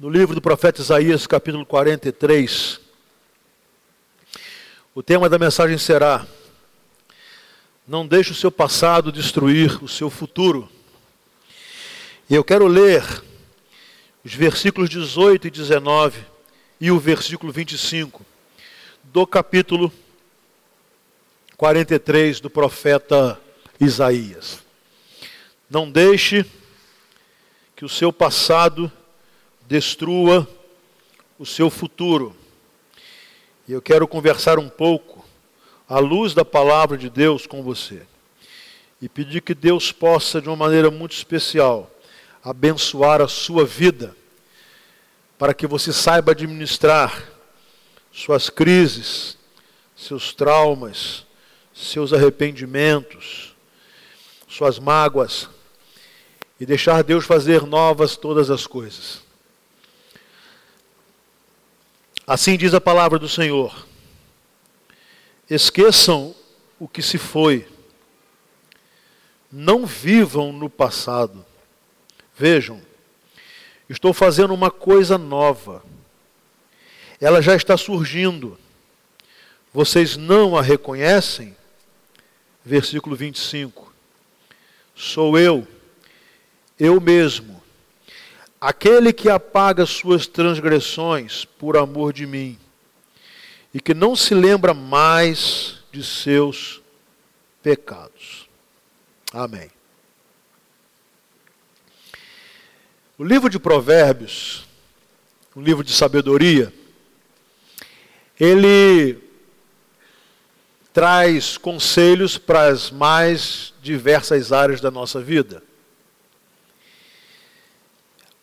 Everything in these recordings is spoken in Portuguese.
no livro do profeta Isaías, capítulo 43. O tema da mensagem será: Não deixe o seu passado destruir o seu futuro. E eu quero ler os versículos 18 e 19 e o versículo 25 do capítulo 43 do profeta Isaías. Não deixe que o seu passado destrua o seu futuro. E eu quero conversar um pouco à luz da palavra de Deus com você. E pedir que Deus possa, de uma maneira muito especial, abençoar a sua vida, para que você saiba administrar suas crises, seus traumas, seus arrependimentos, suas mágoas, e deixar Deus fazer novas todas as coisas. Assim diz a palavra do Senhor. Esqueçam o que se foi. Não vivam no passado. Vejam, estou fazendo uma coisa nova. Ela já está surgindo. Vocês não a reconhecem? Versículo 25. Sou eu, eu mesmo Aquele que apaga suas transgressões por amor de mim e que não se lembra mais de seus pecados. Amém. O livro de Provérbios, um livro de sabedoria, ele traz conselhos para as mais diversas áreas da nossa vida.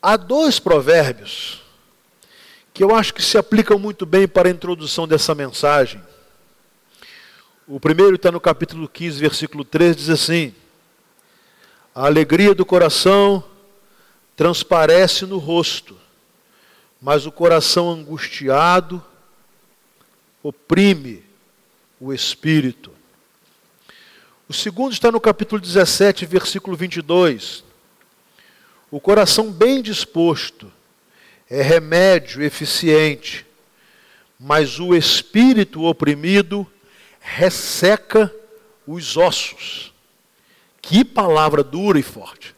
Há dois provérbios que eu acho que se aplicam muito bem para a introdução dessa mensagem. O primeiro está no capítulo 15, versículo 3, diz assim: A alegria do coração transparece no rosto, mas o coração angustiado oprime o espírito. O segundo está no capítulo 17, versículo 22. O coração bem disposto é remédio eficiente, mas o espírito oprimido resseca os ossos. Que palavra dura e forte.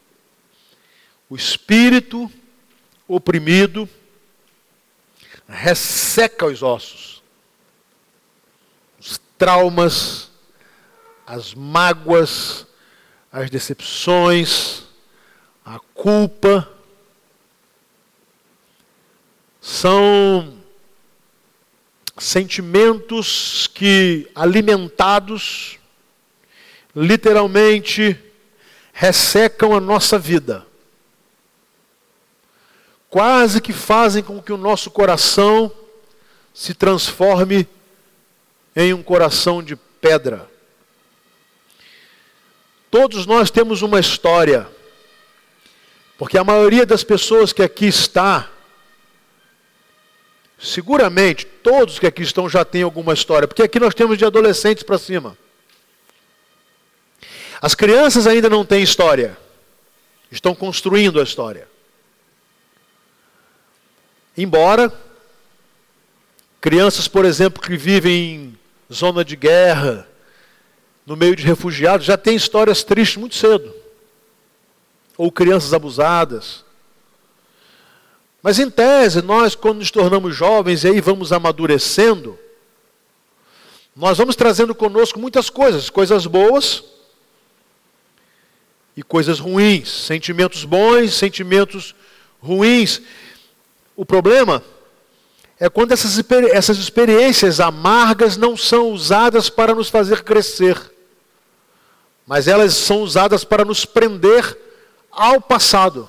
O espírito oprimido resseca os ossos. Os traumas, as mágoas, as decepções, a culpa, são sentimentos que, alimentados, literalmente ressecam a nossa vida. Quase que fazem com que o nosso coração se transforme em um coração de pedra. Todos nós temos uma história porque a maioria das pessoas que aqui está, seguramente todos que aqui estão já têm alguma história, porque aqui nós temos de adolescentes para cima. As crianças ainda não têm história, estão construindo a história. Embora crianças, por exemplo, que vivem em zona de guerra, no meio de refugiados, já têm histórias tristes muito cedo ou crianças abusadas. Mas em tese, nós, quando nos tornamos jovens e aí vamos amadurecendo, nós vamos trazendo conosco muitas coisas, coisas boas e coisas ruins, sentimentos bons, sentimentos ruins. O problema é quando essas, essas experiências amargas não são usadas para nos fazer crescer, mas elas são usadas para nos prender ao passado.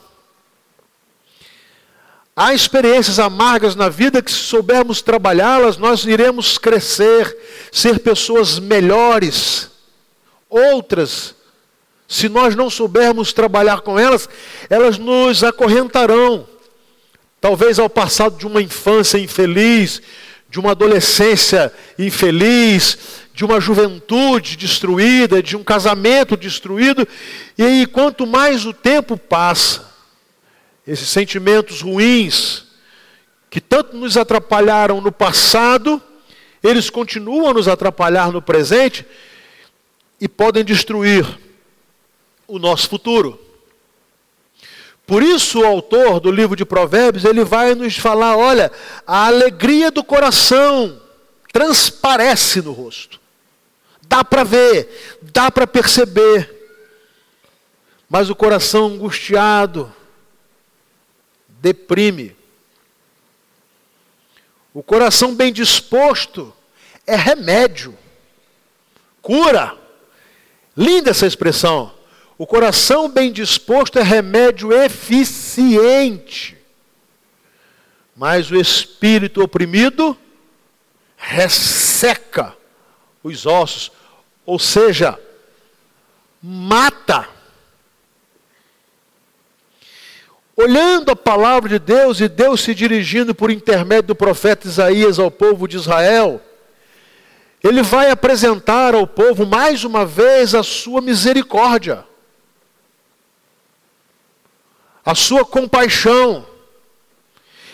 Há experiências amargas na vida que, se soubermos trabalhá-las, nós iremos crescer, ser pessoas melhores. Outras, se nós não soubermos trabalhar com elas, elas nos acorrentarão. Talvez ao passado de uma infância infeliz, de uma adolescência infeliz, de uma juventude destruída, de um casamento destruído, e aí quanto mais o tempo passa, esses sentimentos ruins que tanto nos atrapalharam no passado, eles continuam a nos atrapalhar no presente e podem destruir o nosso futuro. Por isso o autor do livro de Provérbios, ele vai nos falar, olha, a alegria do coração transparece no rosto. Dá para ver, dá para perceber. Mas o coração angustiado deprime. O coração bem disposto é remédio, cura. Linda essa expressão. O coração bem disposto é remédio eficiente. Mas o espírito oprimido resseca os ossos, ou seja, mata. Olhando a palavra de Deus e Deus se dirigindo por intermédio do profeta Isaías ao povo de Israel, ele vai apresentar ao povo mais uma vez a sua misericórdia a sua compaixão,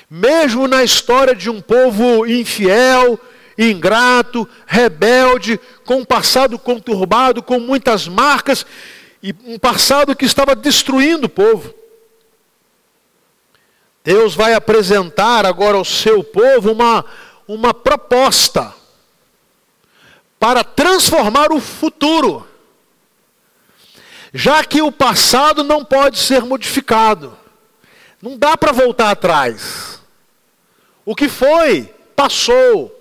mesmo na história de um povo infiel, ingrato, rebelde, com um passado conturbado, com muitas marcas, e um passado que estava destruindo o povo. Deus vai apresentar agora ao seu povo uma, uma proposta para transformar o futuro já que o passado não pode ser modificado. Não dá para voltar atrás. O que foi, passou.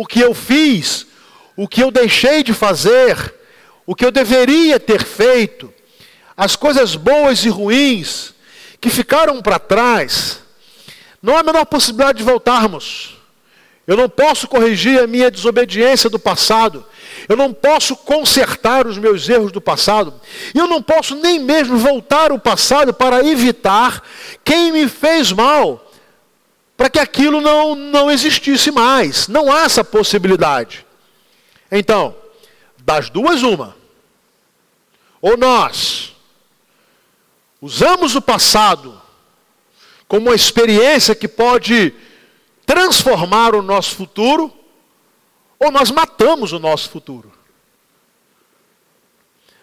O que eu fiz, o que eu deixei de fazer, o que eu deveria ter feito, as coisas boas e ruins que ficaram para trás, não há a menor possibilidade de voltarmos. Eu não posso corrigir a minha desobediência do passado. Eu não posso consertar os meus erros do passado. E eu não posso nem mesmo voltar ao passado para evitar quem me fez mal, para que aquilo não, não existisse mais. Não há essa possibilidade. Então, das duas, uma. Ou nós usamos o passado como uma experiência que pode transformar o nosso futuro, ou nós matamos o nosso futuro.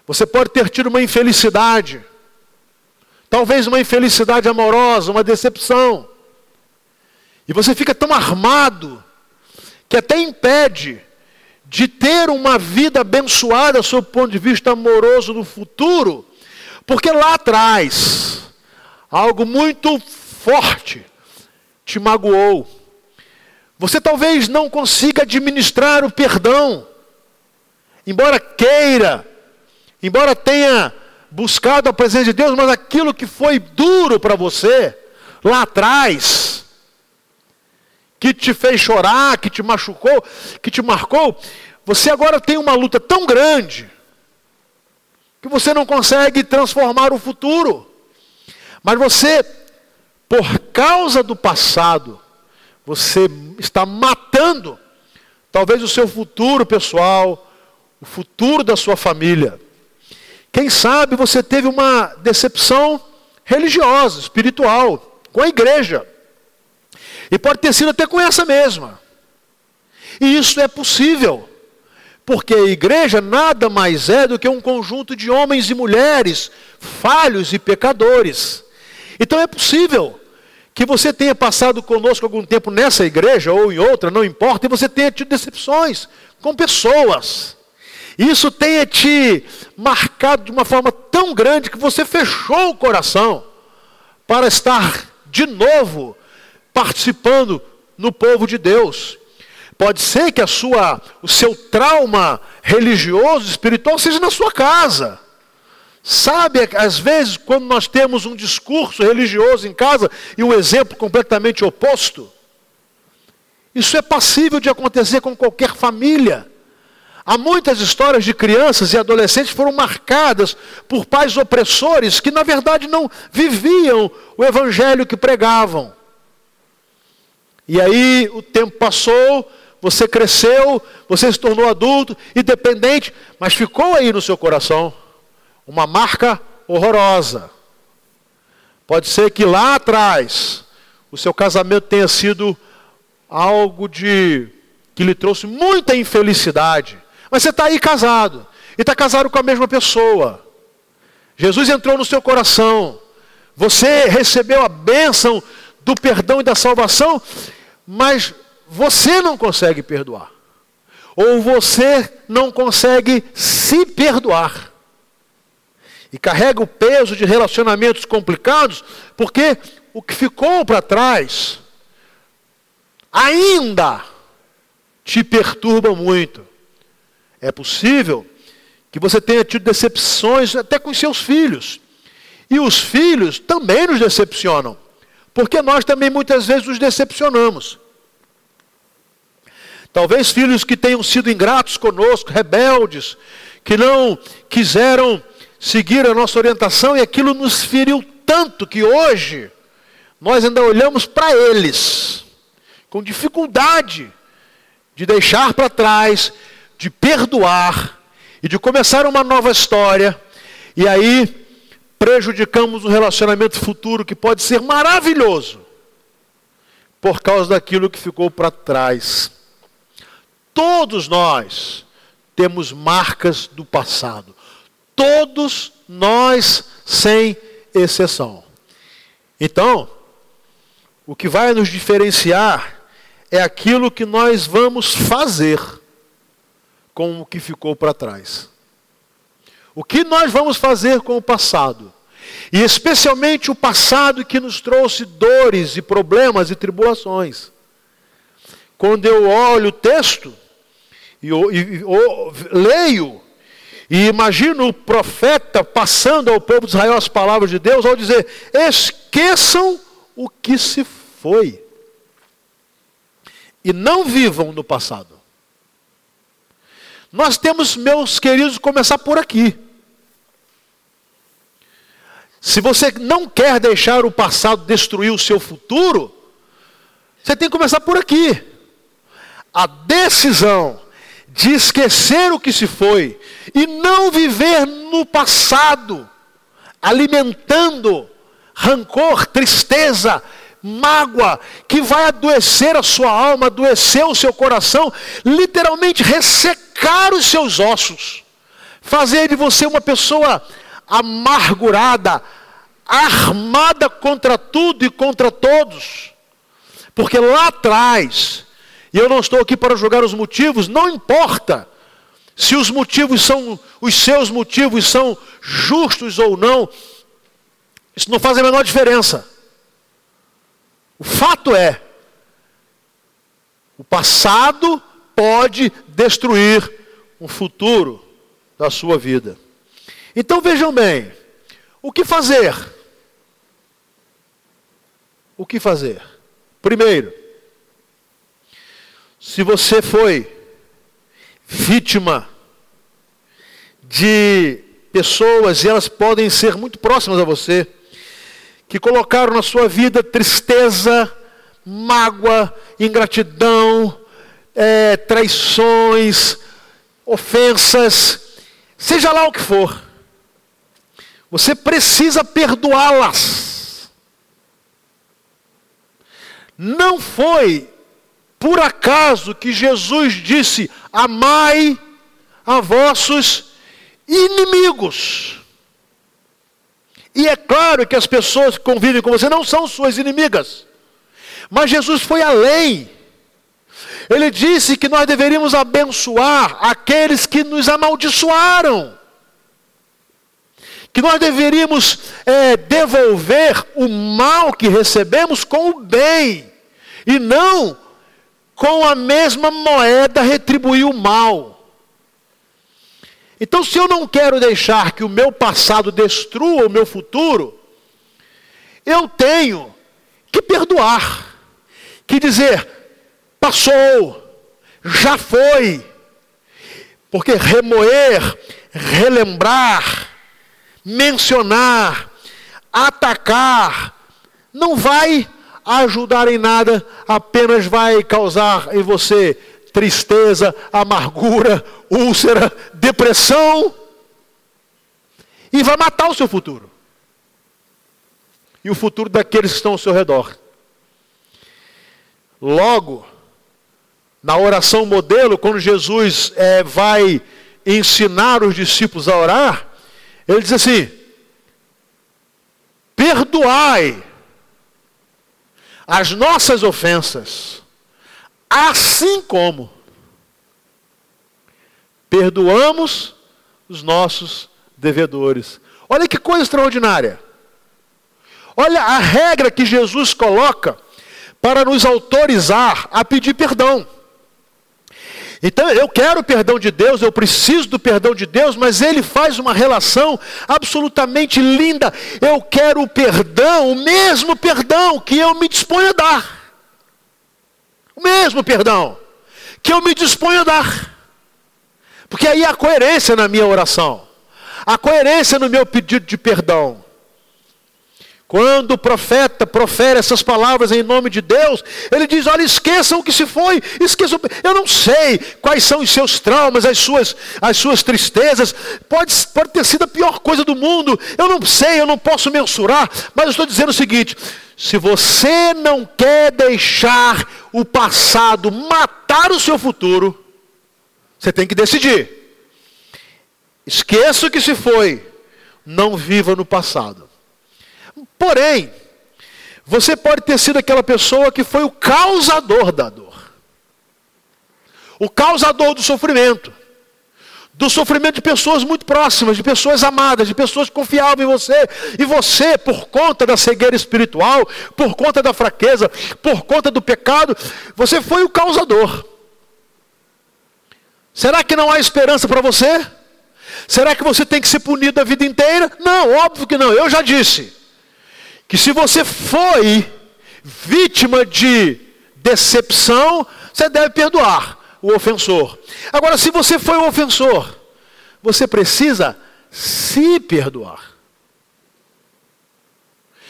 Você pode ter tido uma infelicidade, talvez uma infelicidade amorosa, uma decepção, e você fica tão armado que até impede de ter uma vida abençoada sob o ponto de vista amoroso no futuro, porque lá atrás algo muito forte te magoou. Você talvez não consiga administrar o perdão, embora queira, embora tenha buscado a presença de Deus, mas aquilo que foi duro para você lá atrás, que te fez chorar, que te machucou, que te marcou, você agora tem uma luta tão grande que você não consegue transformar o futuro. Mas você, por causa do passado, você está matando talvez o seu futuro pessoal, o futuro da sua família. Quem sabe você teve uma decepção religiosa, espiritual, com a igreja. E pode ter sido até com essa mesma. E isso é possível. Porque a igreja nada mais é do que um conjunto de homens e mulheres falhos e pecadores. Então é possível que você tenha passado conosco algum tempo nessa igreja ou em outra, não importa, e você tenha tido decepções com pessoas. Isso tenha te marcado de uma forma tão grande que você fechou o coração para estar de novo participando no povo de Deus. Pode ser que a sua, o seu trauma religioso, espiritual, seja na sua casa. Sabe, às vezes, quando nós temos um discurso religioso em casa e um exemplo completamente oposto? Isso é passível de acontecer com qualquer família. Há muitas histórias de crianças e adolescentes foram marcadas por pais opressores que, na verdade, não viviam o evangelho que pregavam. E aí o tempo passou, você cresceu, você se tornou adulto, independente, mas ficou aí no seu coração uma marca horrorosa. Pode ser que lá atrás o seu casamento tenha sido algo de que lhe trouxe muita infelicidade. Mas você está aí casado, e está casado com a mesma pessoa. Jesus entrou no seu coração, você recebeu a bênção do perdão e da salvação, mas você não consegue perdoar. Ou você não consegue se perdoar. E carrega o peso de relacionamentos complicados, porque o que ficou para trás ainda te perturba muito. É possível que você tenha tido decepções até com seus filhos. E os filhos também nos decepcionam, porque nós também muitas vezes nos decepcionamos. Talvez filhos que tenham sido ingratos conosco, rebeldes, que não quiseram seguir a nossa orientação e aquilo nos feriu tanto que hoje nós ainda olhamos para eles com dificuldade de deixar para trás, de perdoar e de começar uma nova história. E aí prejudicamos um relacionamento futuro que pode ser maravilhoso por causa daquilo que ficou para trás. Todos nós temos marcas do passado. Todos nós, sem exceção. Então, o que vai nos diferenciar é aquilo que nós vamos fazer com o que ficou para trás. O que nós vamos fazer com o passado? E especialmente o passado que nos trouxe dores e problemas e tribulações. Quando eu olho o texto e, e, leio e imagino o profeta passando ao povo de Israel as palavras de Deus ao dizer: esqueçam o que se foi. E não vivam no passado. Nós temos, meus queridos, começar por aqui. Se você não quer deixar o passado destruir o seu futuro, você tem que começar por aqui. A decisão de esquecer o que se foi e não viver no passado, alimentando rancor, tristeza, mágoa, que vai adoecer a sua alma, adoecer o seu coração, literalmente ressecar os seus ossos, fazer de você uma pessoa amargurada, armada contra tudo e contra todos. Porque lá atrás, e eu não estou aqui para julgar os motivos, não importa se os motivos são, os seus motivos são justos ou não, isso não faz a menor diferença. O fato é, o passado pode destruir o futuro da sua vida. Então vejam bem, o que fazer? O que fazer? Primeiro, se você foi vítima de pessoas, e elas podem ser muito próximas a você, que colocaram na sua vida tristeza, mágoa, ingratidão, é, traições, ofensas, seja lá o que for. Você precisa perdoá-las. Não foi por acaso que Jesus disse: Amai a vossos inimigos. E é claro que as pessoas que convivem com você não são suas inimigas. Mas Jesus foi além. Ele disse que nós deveríamos abençoar aqueles que nos amaldiçoaram. Que nós deveríamos é, devolver o mal que recebemos com o bem. E não com a mesma moeda retribuir o mal. Então, se eu não quero deixar que o meu passado destrua o meu futuro, eu tenho que perdoar, que dizer, passou, já foi, porque remoer, relembrar, mencionar, atacar, não vai ajudar em nada, apenas vai causar em você tristeza, amargura, úlcera, depressão, e vai matar o seu futuro. E o futuro daqueles que estão ao seu redor. Logo, na oração modelo, quando Jesus é, vai ensinar os discípulos a orar, ele diz assim: perdoai as nossas ofensas, assim como perdoamos os nossos devedores. Olha que coisa extraordinária. Olha a regra que Jesus coloca para nos autorizar a pedir perdão. Então eu quero o perdão de Deus, eu preciso do perdão de Deus, mas ele faz uma relação absolutamente linda. Eu quero o perdão, o mesmo perdão que eu me disponho a dar. O mesmo perdão que eu me disponho a dar. Porque aí há coerência na minha oração, há coerência no meu pedido de perdão. Quando o profeta profere essas palavras em nome de Deus, ele diz: Olha, esqueçam o que se foi, esqueçam. Eu não sei quais são os seus traumas, as suas, as suas tristezas. Pode, pode ter sido a pior coisa do mundo. Eu não sei, eu não posso mensurar. Mas eu estou dizendo o seguinte: se você não quer deixar o passado matar o seu futuro, você tem que decidir. Esqueça o que se foi, não viva no passado. Porém, você pode ter sido aquela pessoa que foi o causador da dor. O causador do sofrimento. Do sofrimento de pessoas muito próximas, de pessoas amadas, de pessoas que confiavam em você. E você, por conta da cegueira espiritual, por conta da fraqueza, por conta do pecado, você foi o causador. Será que não há esperança para você? Será que você tem que ser punido a vida inteira? Não, óbvio que não. Eu já disse que se você foi vítima de decepção, você deve perdoar o ofensor. Agora, se você foi o ofensor, você precisa se perdoar.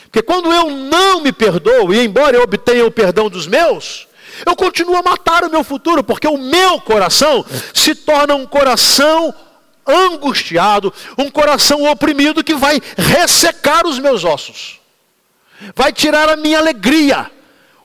Porque quando eu não me perdoo, e embora eu obtenha o perdão dos meus, eu continuo a matar o meu futuro, porque o meu coração se torna um coração angustiado, um coração oprimido que vai ressecar os meus ossos vai tirar a minha alegria,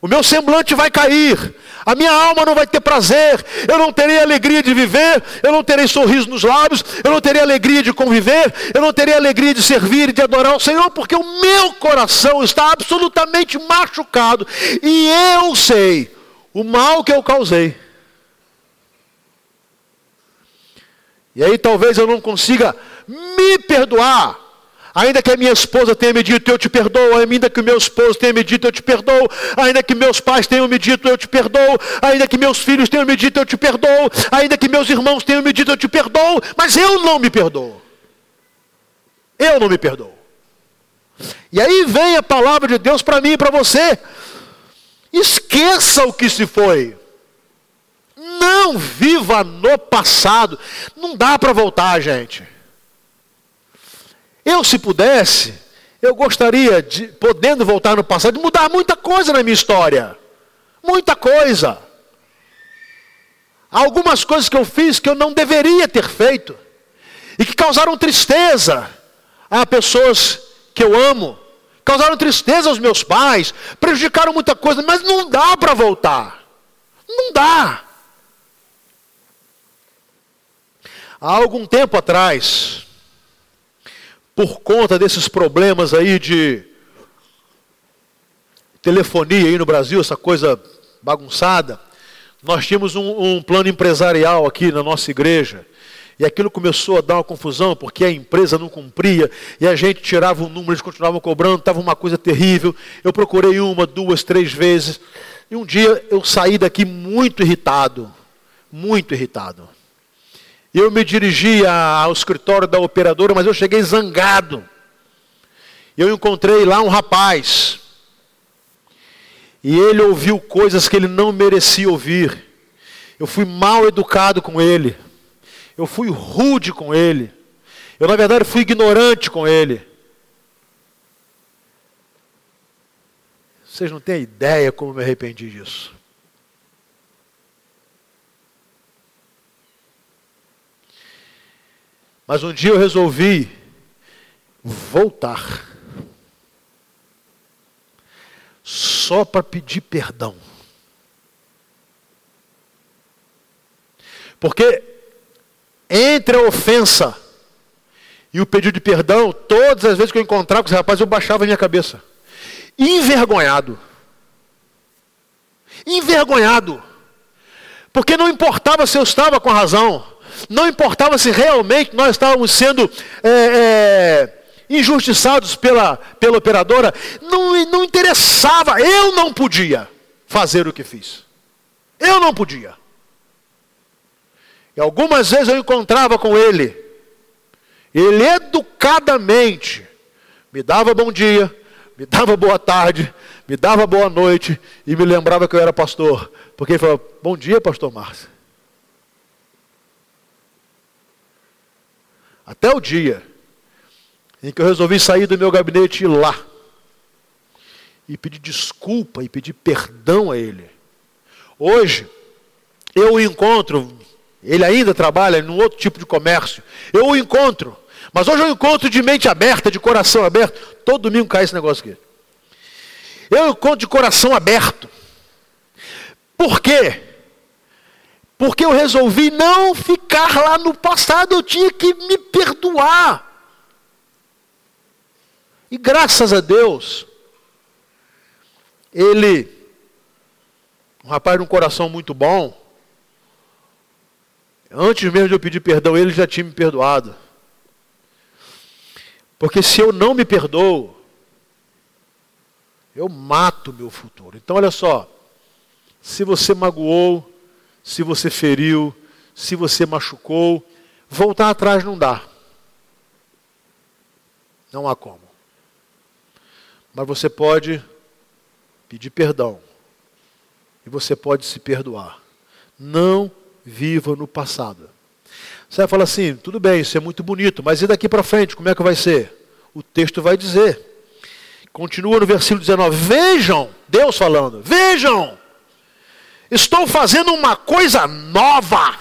o meu semblante vai cair, a minha alma não vai ter prazer, eu não terei alegria de viver, eu não terei sorriso nos lábios, eu não terei alegria de conviver, eu não terei alegria de servir e de adorar o Senhor, porque o meu coração está absolutamente machucado. E eu sei o mal que eu causei. E aí talvez eu não consiga me perdoar Ainda que a minha esposa tenha me dito, eu te perdoo. Ainda que o meu esposo tenha me dito, eu te perdoo. Ainda que meus pais tenham me dito, eu te perdoo. Ainda que meus filhos tenham me dito, eu te perdoo. Ainda que meus irmãos tenham me dito, eu te perdoo. Mas eu não me perdoo. Eu não me perdoo. E aí vem a palavra de Deus para mim e para você. Esqueça o que se foi. Não viva no passado. Não dá para voltar, gente. Eu, se pudesse, eu gostaria de, podendo voltar no passado, de mudar muita coisa na minha história. Muita coisa. Há algumas coisas que eu fiz que eu não deveria ter feito. E que causaram tristeza a pessoas que eu amo. Causaram tristeza aos meus pais. Prejudicaram muita coisa. Mas não dá para voltar. Não dá. Há algum tempo atrás, por conta desses problemas aí de telefonia aí no Brasil, essa coisa bagunçada, nós tínhamos um, um, plano empresarial aqui na nossa igreja. E aquilo começou a dar uma confusão, porque a empresa não cumpria, e a gente tirava o número, eles continuavam cobrando, estava uma coisa terrível. Eu procurei uma, duas, três vezes. E um dia eu saí daqui muito irritado, muito irritado. Eu me dirigia ao escritório da operadora, mas eu cheguei zangado. Eu encontrei lá um rapaz. E ele ouviu coisas que ele não merecia ouvir. Eu fui mal educado com ele. Eu fui rude com ele. Eu, na verdade, fui ignorante com ele. Vocês não têm ideia como me arrependi disso. Mas um dia eu resolvi voltar só para pedir perdão. Porque entre a ofensa e o pedido de perdão, todas as vezes que eu encontrava com esse rapaz, eu baixava a minha cabeça. Envergonhado. Envergonhado. Porque não importava se eu estava com a razão não importava se realmente nós estávamos sendo é, é, injustiçados pela, pela operadora, não, não interessava, eu não podia fazer o que fiz. Eu não podia. E algumas vezes eu encontrava com ele, ele educadamente me dava bom dia, me dava boa tarde, me dava boa noite e me lembrava que eu era pastor. Porque ele falou: Bom dia, pastor Márcio. Até o dia em que eu resolvi sair do meu gabinete e ir lá e pedir desculpa e pedir perdão a ele. Hoje, eu o encontro, ele ainda trabalha num outro tipo de comércio, eu o encontro, mas hoje eu encontro de mente aberta, de coração aberto. Todo domingo cai esse negócio aqui. Eu encontro de coração aberto. Por quê? Porque eu resolvi não ficar lá no passado, eu tinha que me perdoar. E graças a Deus, ele, um rapaz de um coração muito bom, antes mesmo de eu pedir perdão, ele já tinha me perdoado. Porque se eu não me perdoo, eu mato meu futuro. Então, olha só, se você magoou, se você feriu, se você machucou, voltar atrás não dá. Não há como. Mas você pode pedir perdão. E você pode se perdoar. Não viva no passado. Você vai falar assim, tudo bem, isso é muito bonito, mas e daqui para frente, como é que vai ser? O texto vai dizer. Continua no versículo 19: Vejam, Deus falando, vejam, estou fazendo uma coisa nova.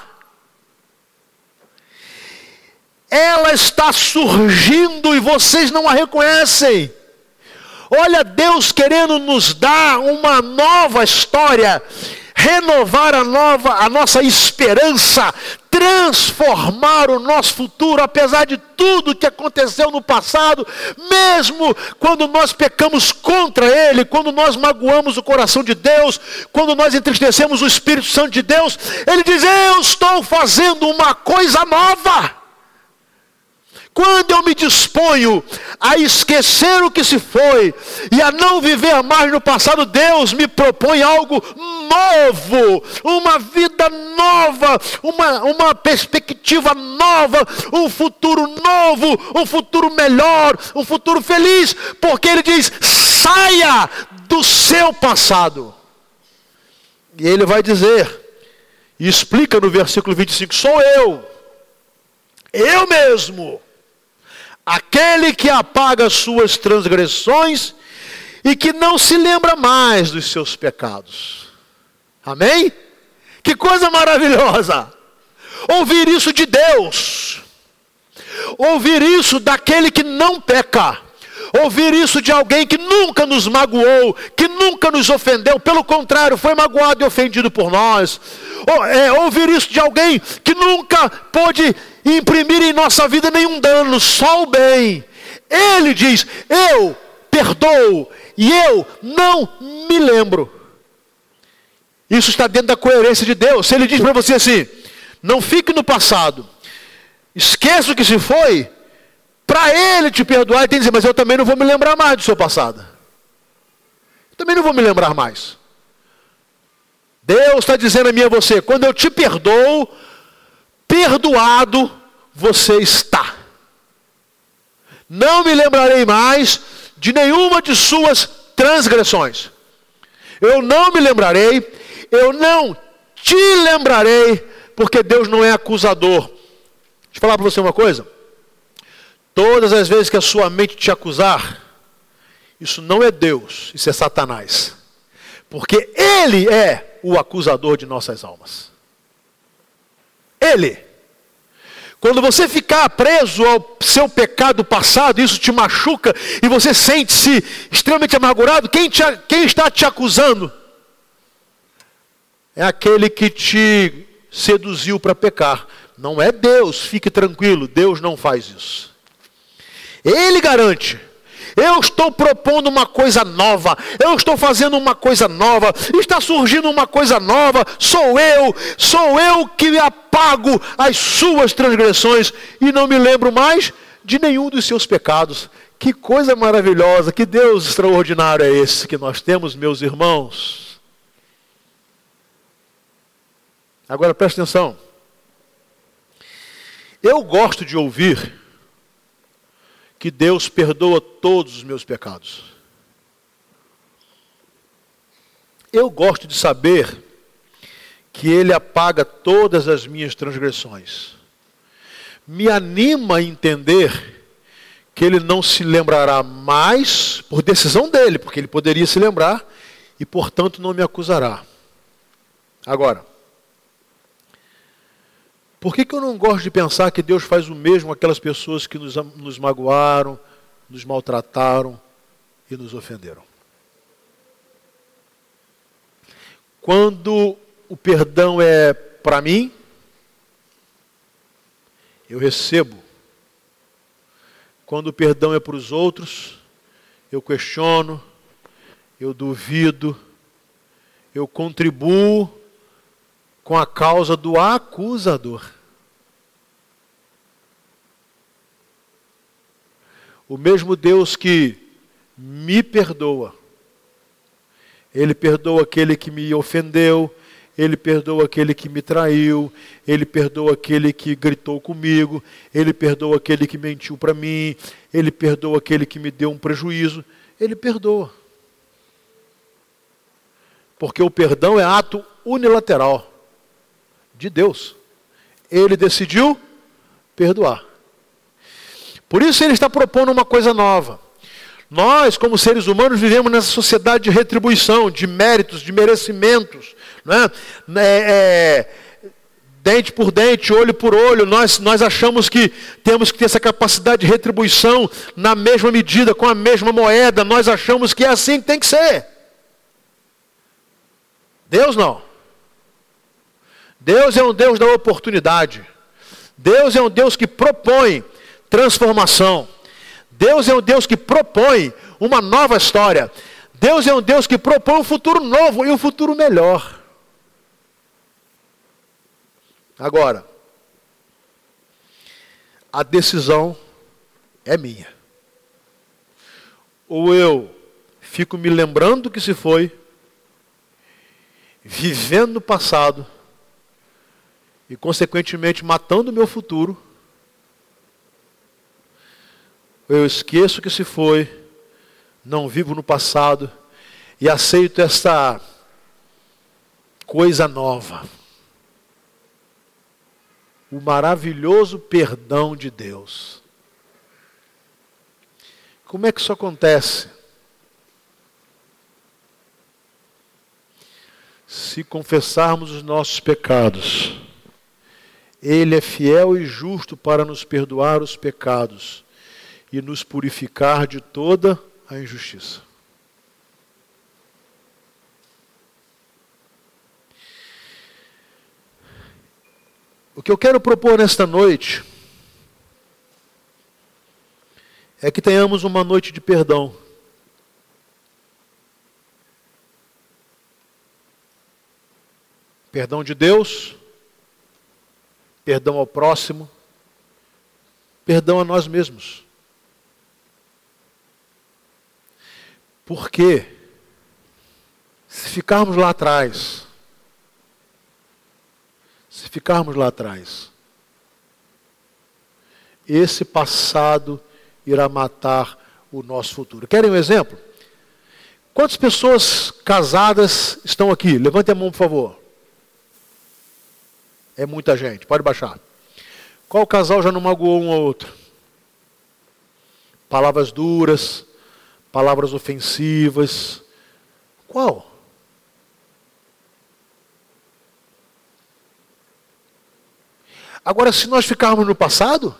Ela está surgindo e vocês não a reconhecem. Olha Deus querendo nos dar uma nova história, renovar a nova a nossa esperança, transformar o nosso futuro, apesar de tudo que aconteceu no passado, mesmo quando nós pecamos contra Ele, quando nós magoamos o coração de Deus, quando nós entristecemos o Espírito Santo de Deus, Ele diz: Eu estou fazendo uma coisa nova. Quando eu me disponho a esquecer o que se foi e a não viver mais no passado, Deus me propõe algo novo, uma vida nova, uma, uma perspectiva nova, um futuro novo, um futuro melhor, um futuro feliz, porque Ele diz: saia do seu passado. E Ele vai dizer, e explica no versículo 25: sou eu, eu mesmo aquele que apaga suas transgressões e que não se lembra mais dos seus pecados. Amém? Que coisa maravilhosa! Ouvir isso de Deus, ouvir isso daquele que não peca, ouvir isso de alguém que nunca nos magoou, que nunca nos ofendeu, pelo contrário, foi magoado e ofendido por nós. É, ouvir isso de alguém que nunca pôde imprimir em nossa vida nenhum dano, só o bem. Ele diz: Eu perdoo e eu não me lembro. Isso está dentro da coerência de Deus. Se ele diz para você assim: Não fique no passado, esqueça o que se foi, para ele te perdoar, ele tem que dizer: Mas eu também não vou me lembrar mais do seu passado. Também não vou me lembrar mais. Deus está dizendo a mim e a você: quando eu te perdoo, perdoado você está. Não me lembrarei mais de nenhuma de suas transgressões. Eu não me lembrarei, eu não te lembrarei, porque Deus não é acusador. Deixa eu falar para você uma coisa. Todas as vezes que a sua mente te acusar, isso não é Deus, isso é Satanás. Porque Ele é o acusador de nossas almas. Ele. Quando você ficar preso ao seu pecado passado, isso te machuca e você sente-se extremamente amargurado, quem, te, quem está te acusando? É aquele que te seduziu para pecar. Não é Deus, fique tranquilo, Deus não faz isso. Ele garante. Eu estou propondo uma coisa nova, eu estou fazendo uma coisa nova, está surgindo uma coisa nova, sou eu, sou eu que apago as suas transgressões e não me lembro mais de nenhum dos seus pecados. Que coisa maravilhosa, que Deus extraordinário é esse que nós temos, meus irmãos. Agora preste atenção. Eu gosto de ouvir que Deus perdoa todos os meus pecados. Eu gosto de saber que Ele apaga todas as minhas transgressões. Me anima a entender que ele não se lembrará mais por decisão dele, porque ele poderia se lembrar e, portanto, não me acusará. Agora, por que, que eu não gosto de pensar que Deus faz o mesmo aquelas pessoas que nos, nos magoaram, nos maltrataram e nos ofenderam? Quando o perdão é para mim, eu recebo quando o perdão é para os outros, eu questiono, eu duvido, eu contribuo com a causa do acusador. O mesmo Deus que me perdoa, Ele perdoa aquele que me ofendeu, ele perdoa aquele que me traiu, Ele perdoa aquele que gritou comigo, Ele perdoa aquele que mentiu para mim, Ele perdoa aquele que me deu um prejuízo. Ele perdoa. Porque o perdão é ato unilateral de Deus. Ele decidiu perdoar. Por isso ele está propondo uma coisa nova. Nós, como seres humanos, vivemos nessa sociedade de retribuição, de méritos, de merecimentos. Né? É, é, dente por dente, olho por olho, nós, nós achamos que temos que ter essa capacidade de retribuição na mesma medida, com a mesma moeda. Nós achamos que é assim que tem que ser. Deus não. Deus é um Deus da oportunidade. Deus é um Deus que propõe transformação. Deus é um Deus que propõe uma nova história. Deus é um Deus que propõe um futuro novo e um futuro melhor. Agora, a decisão é minha. Ou eu fico me lembrando que se foi, vivendo o passado e, consequentemente, matando o meu futuro eu esqueço que se foi, não vivo no passado e aceito esta coisa nova. O maravilhoso perdão de Deus. Como é que isso acontece? Se confessarmos os nossos pecados, Ele é fiel e justo para nos perdoar os pecados e nos purificar de toda a injustiça. O que eu quero propor nesta noite é que tenhamos uma noite de perdão. Perdão de Deus, perdão ao próximo, perdão a nós mesmos. Porque se ficarmos lá atrás, se ficarmos lá atrás, esse passado irá matar o nosso futuro. Querem um exemplo? Quantas pessoas casadas estão aqui? Levante a mão, por favor. É muita gente, pode baixar. Qual casal já não magoou um ao outro? Palavras duras, palavras ofensivas. Qual? Agora, se nós ficarmos no passado,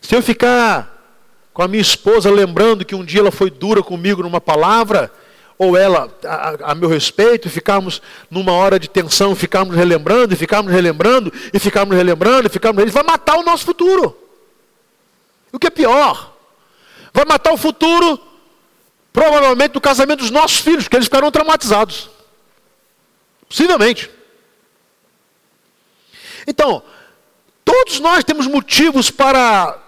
se eu ficar com a minha esposa lembrando que um dia ela foi dura comigo numa palavra, ou ela a, a, meu respeito, ficarmos numa hora de tensão, ficarmos relembrando, e ficarmos relembrando, e ficarmos relembrando, e ficarmos ele vai matar o nosso futuro. O que é pior, vai matar o futuro, provavelmente, do casamento dos nossos filhos, porque eles ficarão traumatizados. Possivelmente. Então, todos nós temos motivos para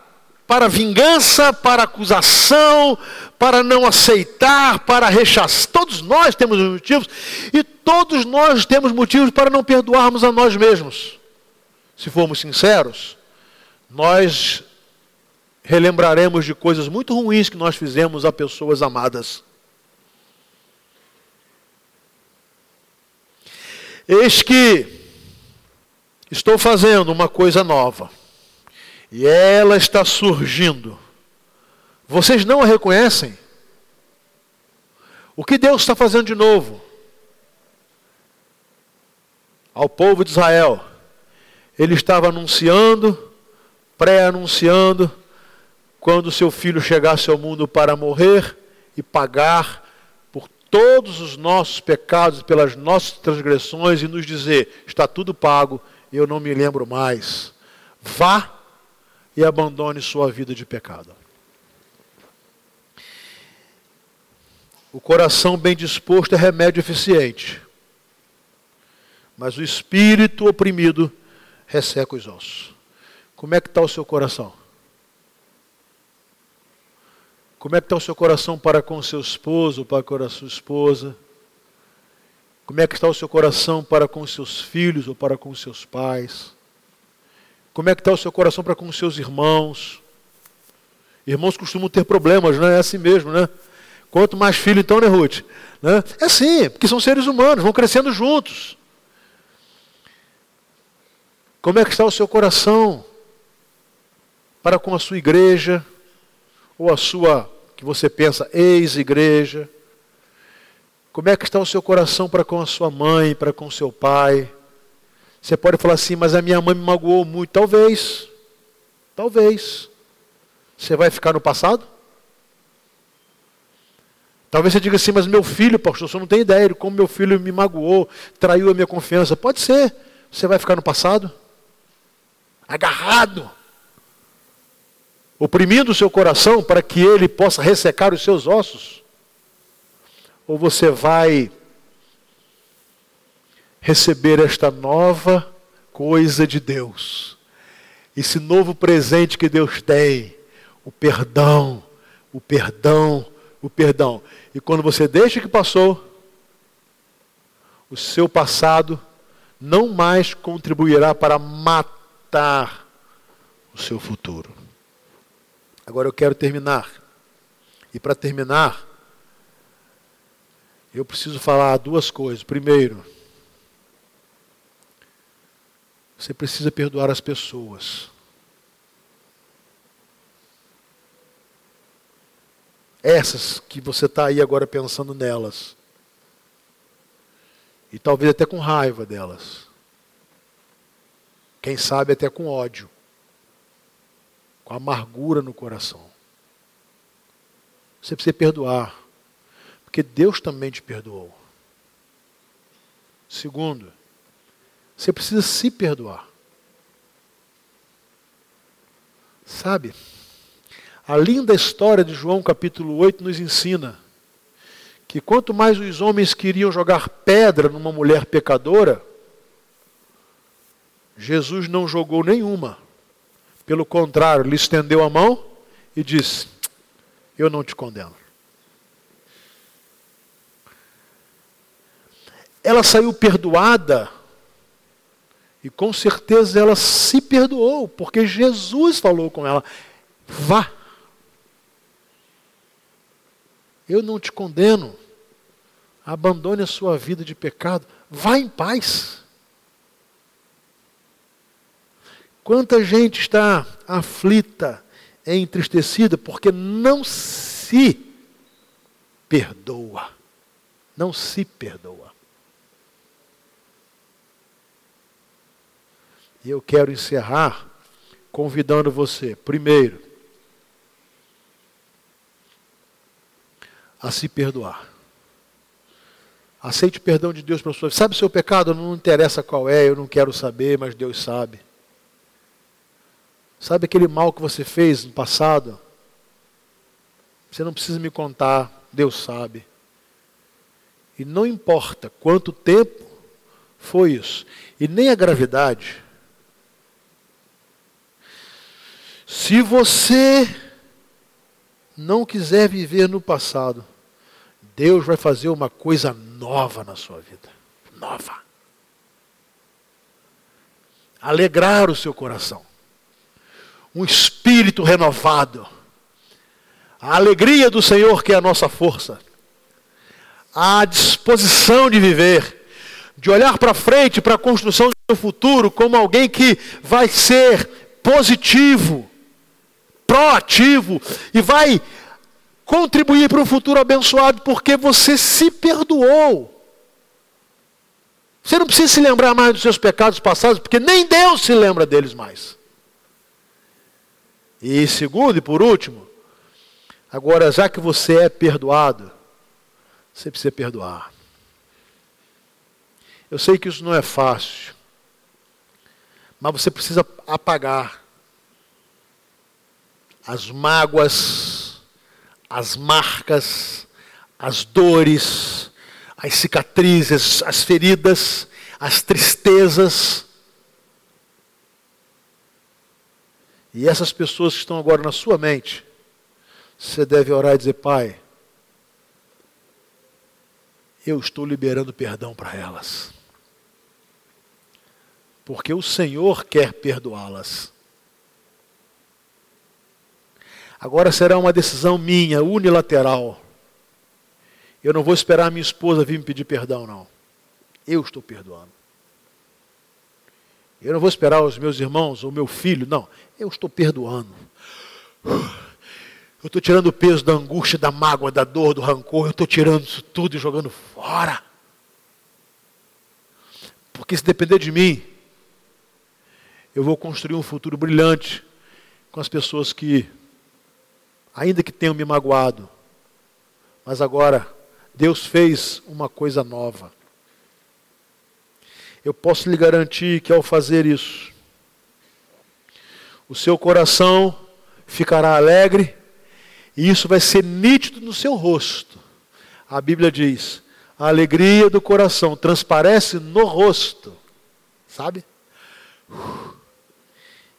para vingança, para acusação, para não aceitar, para rechaçar. Todos nós temos motivos e todos nós temos motivos para não perdoarmos a nós mesmos. Se formos sinceros, nós relembraremos de coisas muito ruins que nós fizemos a pessoas amadas. Eis que estou fazendo uma coisa nova. E ela está surgindo. Vocês não a reconhecem? O que Deus está fazendo de novo? Ao povo de Israel. Ele estava anunciando, pré-anunciando, quando seu filho chegasse ao mundo para morrer e pagar por todos os nossos pecados, pelas nossas transgressões e nos dizer: está tudo pago, eu não me lembro mais. Vá e abandone sua vida de pecado. O coração bem disposto é remédio eficiente, mas o espírito oprimido resseca os ossos. Como é que está o seu coração? Como é que está o seu coração para com seu esposo, para com a sua esposa? Como é que está o seu coração para com seus filhos ou para com seus pais? Como é que está o seu coração para com os seus irmãos? Irmãos costumam ter problemas, não é assim mesmo, né? Quanto mais filho, então, né, Ruth? Né? É assim, porque são seres humanos, vão crescendo juntos. Como é que está o seu coração para com a sua igreja, ou a sua, que você pensa, ex-igreja? Como é que está o seu coração para com a sua mãe, para com o seu pai? Você pode falar assim, mas a minha mãe me magoou muito. Talvez. Talvez. Você vai ficar no passado? Talvez você diga assim, mas meu filho, pastor, você não tem ideia de como meu filho me magoou, traiu a minha confiança. Pode ser. Você vai ficar no passado? Agarrado. Oprimindo o seu coração para que ele possa ressecar os seus ossos? Ou você vai receber esta nova coisa de Deus. Esse novo presente que Deus tem, o perdão, o perdão, o perdão. E quando você deixa que passou, o seu passado não mais contribuirá para matar o seu futuro. Agora eu quero terminar. E para terminar, eu preciso falar duas coisas. Primeiro, Você precisa perdoar as pessoas. Essas que você está aí agora pensando nelas. E talvez até com raiva delas. Quem sabe até com ódio. Com amargura no coração. Você precisa perdoar. Porque Deus também te perdoou. Segundo, você precisa se perdoar. Sabe? A linda história de João capítulo 8 nos ensina que quanto mais os homens queriam jogar pedra numa mulher pecadora, Jesus não jogou nenhuma. Pelo contrário, lhe estendeu a mão e disse: Eu não te condeno. Ela saiu perdoada e com certeza ela se perdoou, porque Jesus falou com ela: vá. Eu não te condeno. Abandone a sua vida de pecado. Vá em paz. Quanta gente está aflita, entristecida, porque não se perdoa. Não se perdoa. E eu quero encerrar convidando você, primeiro, a se perdoar. Aceite o perdão de Deus para sua vida. Sabe o seu pecado? Não interessa qual é, eu não quero saber, mas Deus sabe. Sabe aquele mal que você fez no passado? Você não precisa me contar, Deus sabe. E não importa quanto tempo foi isso, e nem a gravidade. Se você não quiser viver no passado, Deus vai fazer uma coisa nova na sua vida. Nova. Alegrar o seu coração. Um espírito renovado. A alegria do Senhor, que é a nossa força. A disposição de viver. De olhar para frente, para a construção do seu futuro, como alguém que vai ser positivo, proativo e vai contribuir para um futuro abençoado porque você se perdoou. Você não precisa se lembrar mais dos seus pecados passados, porque nem Deus se lembra deles mais. E segundo e por último, agora já que você é perdoado, você precisa perdoar. Eu sei que isso não é fácil, mas você precisa apagar as mágoas, as marcas, as dores, as cicatrizes, as feridas, as tristezas. E essas pessoas que estão agora na sua mente, você deve orar e dizer: Pai, eu estou liberando perdão para elas. Porque o Senhor quer perdoá-las. Agora será uma decisão minha, unilateral. Eu não vou esperar a minha esposa vir me pedir perdão, não. Eu estou perdoando. Eu não vou esperar os meus irmãos ou meu filho, não. Eu estou perdoando. Eu estou tirando o peso da angústia, da mágoa, da dor, do rancor. Eu estou tirando isso tudo e jogando fora. Porque se depender de mim, eu vou construir um futuro brilhante com as pessoas que ainda que tenham me magoado. Mas agora, Deus fez uma coisa nova. Eu posso lhe garantir que ao fazer isso, o seu coração ficará alegre e isso vai ser nítido no seu rosto. A Bíblia diz: a alegria do coração transparece no rosto, sabe?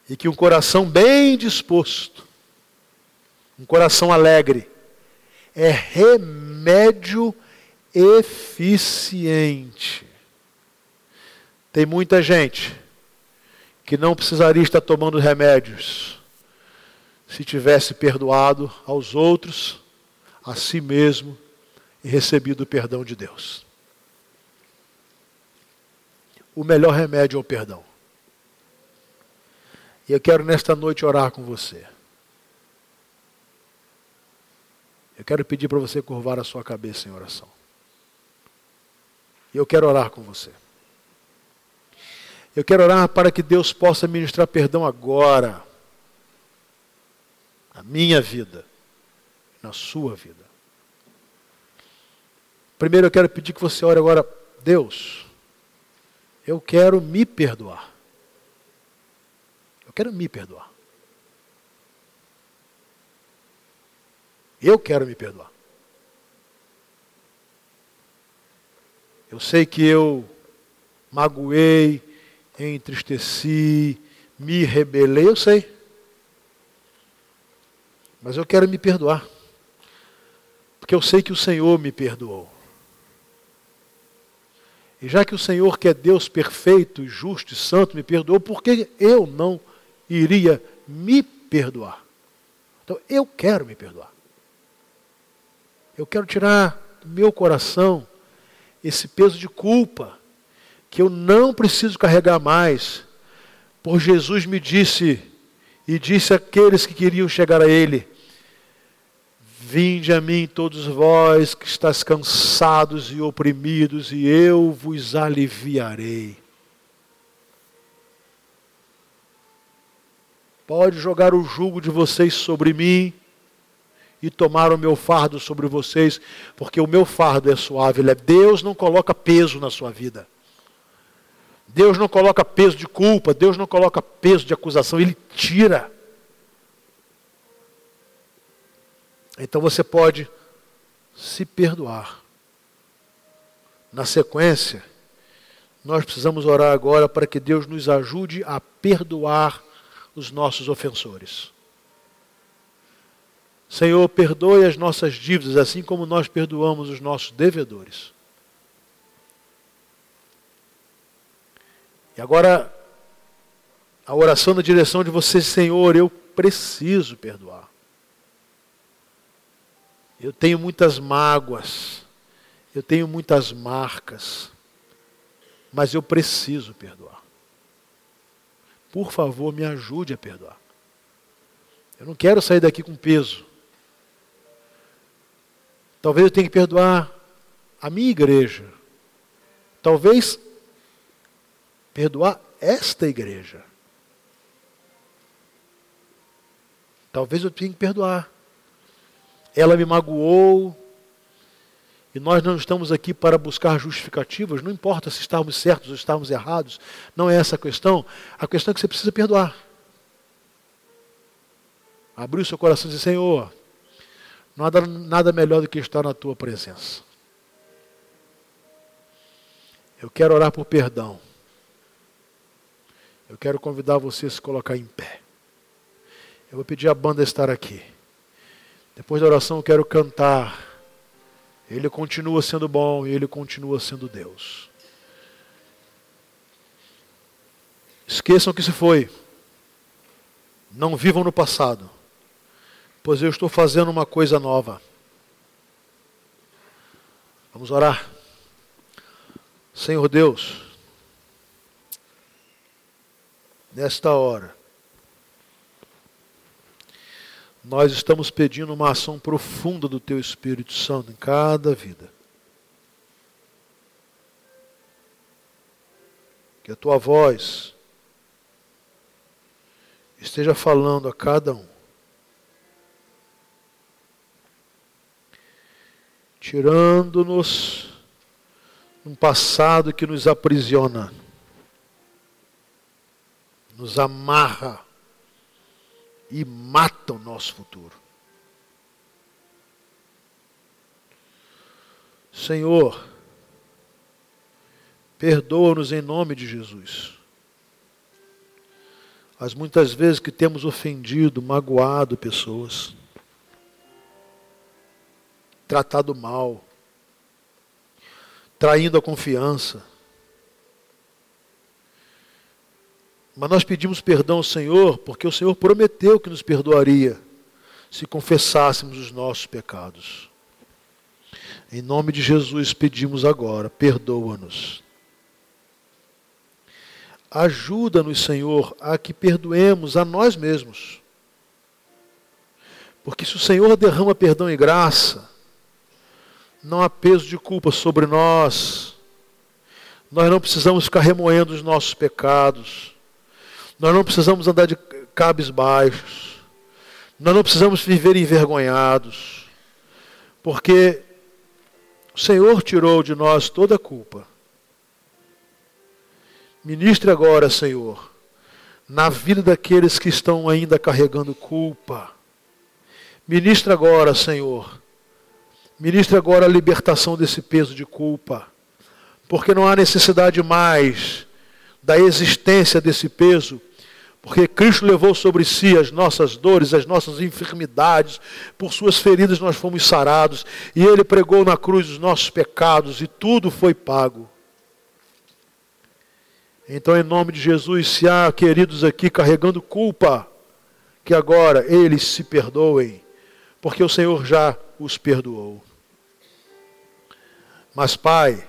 E que um coração bem disposto um coração alegre, é remédio eficiente. Tem muita gente que não precisaria estar tomando remédios se tivesse perdoado aos outros, a si mesmo e recebido o perdão de Deus. O melhor remédio é o perdão. E eu quero nesta noite orar com você. Eu quero pedir para você curvar a sua cabeça em oração. E eu quero orar com você. Eu quero orar para que Deus possa ministrar perdão agora. Na minha vida. Na sua vida. Primeiro eu quero pedir que você ore agora. Deus, eu quero me perdoar. Eu quero me perdoar. Eu quero me perdoar. Eu sei que eu magoei, entristeci, me rebelei, eu sei. Mas eu quero me perdoar. Porque eu sei que o Senhor me perdoou. E já que o Senhor, que é Deus perfeito, justo e santo, me perdoou, por que eu não iria me perdoar? Então eu quero me perdoar. Eu quero tirar do meu coração esse peso de culpa que eu não preciso carregar mais. Por Jesus me disse e disse àqueles que queriam chegar a ele: Vinde a mim todos vós que estáis cansados e oprimidos, e eu vos aliviarei. Pode jogar o jugo de vocês sobre mim e tomar o meu fardo sobre vocês, porque o meu fardo é suave. Deus não coloca peso na sua vida. Deus não coloca peso de culpa, Deus não coloca peso de acusação, Ele tira. Então você pode se perdoar. Na sequência, nós precisamos orar agora para que Deus nos ajude a perdoar os nossos ofensores. Senhor, perdoe as nossas dívidas, assim como nós perdoamos os nossos devedores. E agora, a oração na direção de você, Senhor, eu preciso perdoar. Eu tenho muitas mágoas, eu tenho muitas marcas, mas eu preciso perdoar. Por favor, me ajude a perdoar. Eu não quero sair daqui com peso. Talvez eu tenha que perdoar a minha igreja. Talvez perdoar esta igreja. Talvez eu tenha que perdoar. Ela me magoou. E nós não estamos aqui para buscar justificativas, não importa se estamos certos ou estamos errados, não é essa a questão. A questão é que você precisa perdoar. Abrir o seu coração e dizer: Senhor, nada, nada melhor do que estar na tua presença. Eu quero orar por perdão. Eu quero convidar você a se colocar em pé. Eu vou pedir à banda estar aqui. Depois da oração eu quero cantar. Ele continua sendo bom e ele continua sendo Deus. Esqueçam que se foi. Não vivam no passado. Pois eu estou fazendo uma coisa nova. Vamos orar. Senhor Deus, nesta hora, nós estamos pedindo uma ação profunda do Teu Espírito Santo em cada vida. Que a Tua voz esteja falando a cada um. Tirando-nos um passado que nos aprisiona nos amarra e mata o nosso futuro. Senhor, perdoa-nos em nome de Jesus. As muitas vezes que temos ofendido, magoado pessoas, tratado mal, traindo a confiança, Mas nós pedimos perdão ao Senhor porque o Senhor prometeu que nos perdoaria se confessássemos os nossos pecados. Em nome de Jesus pedimos agora, perdoa-nos. Ajuda-nos, Senhor, a que perdoemos a nós mesmos. Porque se o Senhor derrama perdão e graça, não há peso de culpa sobre nós. Nós não precisamos ficar remoendo os nossos pecados. Nós não precisamos andar de cabes baixos. Nós não precisamos viver envergonhados. Porque o Senhor tirou de nós toda a culpa. Ministre agora, Senhor, na vida daqueles que estão ainda carregando culpa. Ministre agora, Senhor. Ministre agora a libertação desse peso de culpa. Porque não há necessidade mais da existência desse peso, porque Cristo levou sobre si as nossas dores, as nossas enfermidades, por suas feridas nós fomos sarados, e Ele pregou na cruz os nossos pecados, e tudo foi pago. Então, em nome de Jesus, se há queridos aqui carregando culpa, que agora eles se perdoem, porque o Senhor já os perdoou. Mas, Pai,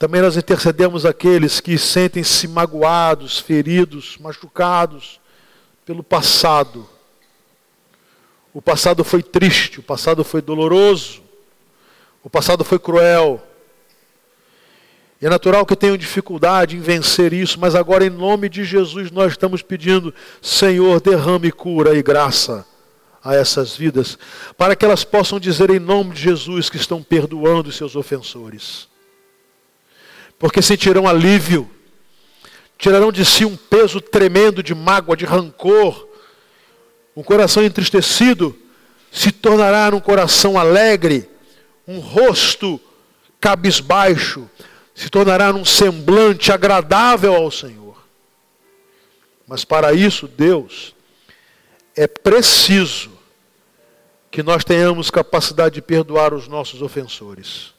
também nós intercedemos aqueles que sentem-se magoados, feridos, machucados pelo passado. O passado foi triste, o passado foi doloroso, o passado foi cruel. E é natural que tenham dificuldade em vencer isso, mas agora, em nome de Jesus, nós estamos pedindo: Senhor, derrame cura e graça a essas vidas, para que elas possam dizer em nome de Jesus que estão perdoando seus ofensores. Porque sentirão alívio, tirarão de si um peso tremendo de mágoa, de rancor. Um coração entristecido se tornará um coração alegre, um rosto cabisbaixo, se tornará num semblante agradável ao Senhor. Mas para isso, Deus, é preciso que nós tenhamos capacidade de perdoar os nossos ofensores.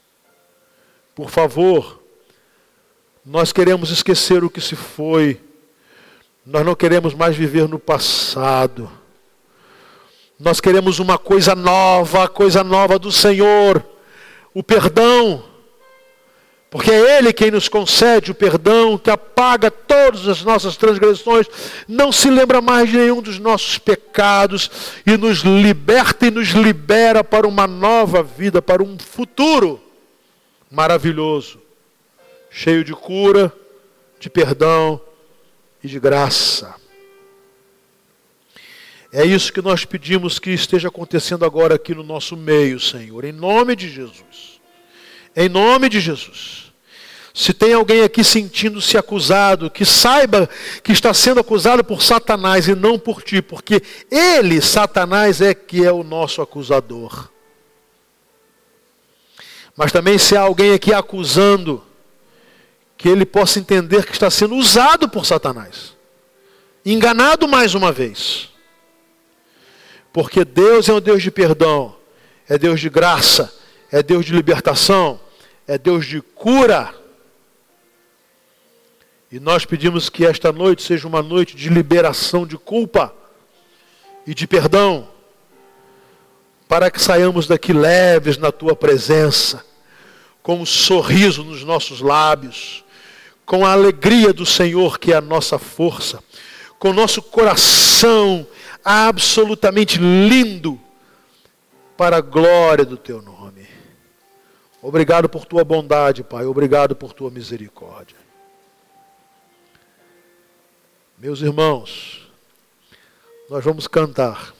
Por favor, nós queremos esquecer o que se foi, nós não queremos mais viver no passado. Nós queremos uma coisa nova, a coisa nova do Senhor, o perdão. Porque é Ele quem nos concede o perdão, que apaga todas as nossas transgressões, não se lembra mais de nenhum dos nossos pecados e nos liberta e nos libera para uma nova vida, para um futuro maravilhoso, cheio de cura, de perdão e de graça. É isso que nós pedimos que esteja acontecendo agora aqui no nosso meio, Senhor, em nome de Jesus. Em nome de Jesus. Se tem alguém aqui sentindo-se acusado, que saiba que está sendo acusado por Satanás e não por ti, porque ele, Satanás, é que é o nosso acusador. Mas também se há alguém aqui acusando, que ele possa entender que está sendo usado por Satanás, enganado mais uma vez. Porque Deus é um Deus de perdão, é Deus de graça, é Deus de libertação é Deus de cura. E nós pedimos que esta noite seja uma noite de liberação de culpa e de perdão, para que saiamos daqui leves na tua presença, com um sorriso nos nossos lábios, com a alegria do Senhor que é a nossa força, com nosso coração absolutamente lindo para a glória do teu nome. Obrigado por tua bondade, Pai. Obrigado por tua misericórdia. Meus irmãos, nós vamos cantar.